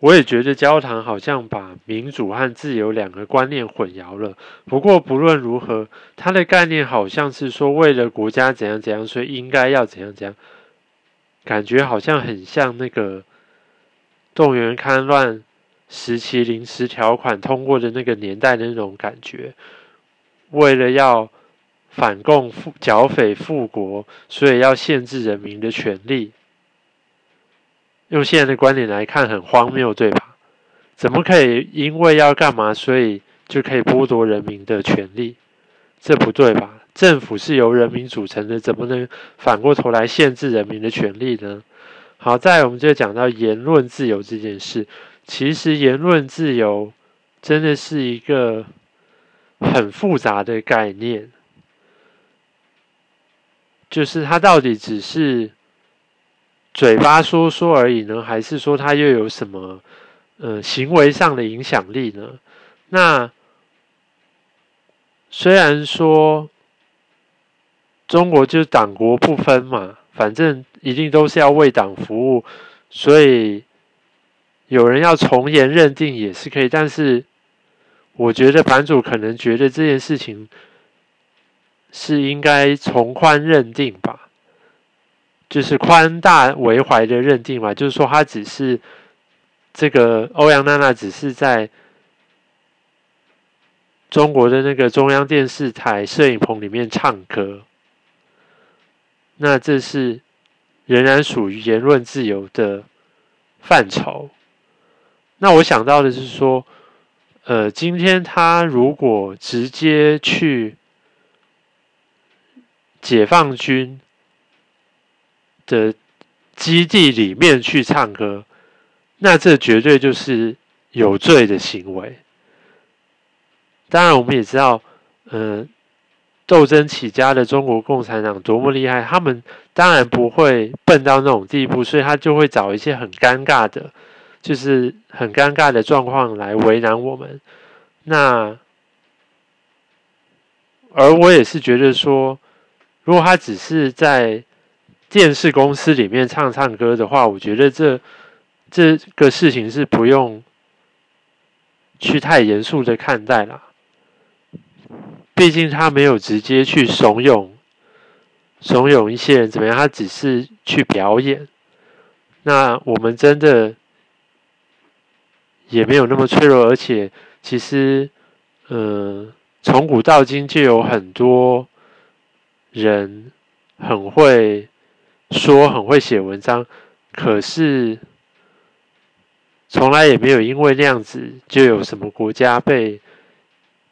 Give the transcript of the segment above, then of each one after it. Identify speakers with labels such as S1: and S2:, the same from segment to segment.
S1: 我也觉得焦糖好像把民主和自由两个观念混淆了。不过不论如何，它的概念好像是说，为了国家怎样怎样，所以应该要怎样怎样。感觉好像很像那个动员戡乱时期临时条款通过的那个年代的那种感觉。为了要反共、复剿匪、复国，所以要限制人民的权利。用现在的观点来看，很荒谬，对吧？怎么可以因为要干嘛，所以就可以剥夺人民的权利？这不对吧？政府是由人民组成的，怎么能反过头来限制人民的权利呢？好，再我们就讲到言论自由这件事。其实言论自由真的是一个很复杂的概念，就是它到底只是。嘴巴说说而已呢，还是说他又有什么呃行为上的影响力呢？那虽然说中国就是党国不分嘛，反正一定都是要为党服务，所以有人要从严认定也是可以。但是我觉得版主可能觉得这件事情是应该从宽认定吧。就是宽大为怀的认定嘛，就是说他只是这个欧阳娜娜只是在中国的那个中央电视台摄影棚里面唱歌，那这是仍然属于言论自由的范畴。那我想到的是说，呃，今天他如果直接去解放军。的基地里面去唱歌，那这绝对就是有罪的行为。当然，我们也知道，嗯，斗争起家的中国共产党多么厉害，他们当然不会笨到那种地步，所以他就会找一些很尴尬的，就是很尴尬的状况来为难我们。那，而我也是觉得说，如果他只是在。电视公司里面唱唱歌的话，我觉得这这个事情是不用去太严肃的看待啦。毕竟他没有直接去怂恿怂恿一些人怎么样，他只是去表演。那我们真的也没有那么脆弱，而且其实，嗯，从古到今就有很多人很会。说很会写文章，可是从来也没有因为那样子就有什么国家被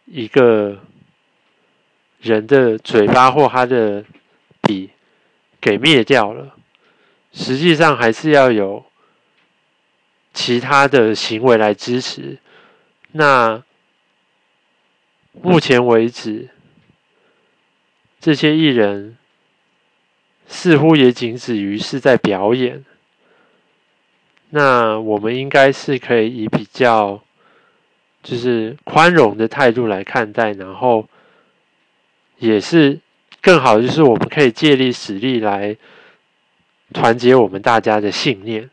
S1: 一个人的嘴巴或他的笔给灭掉了。实际上还是要有其他的行为来支持。那目前为止，这些艺人。似乎也仅止于是在表演。那我们应该是可以以比较就是宽容的态度来看待，然后也是更好的，就是我们可以借力使力来团结我们大家的信念。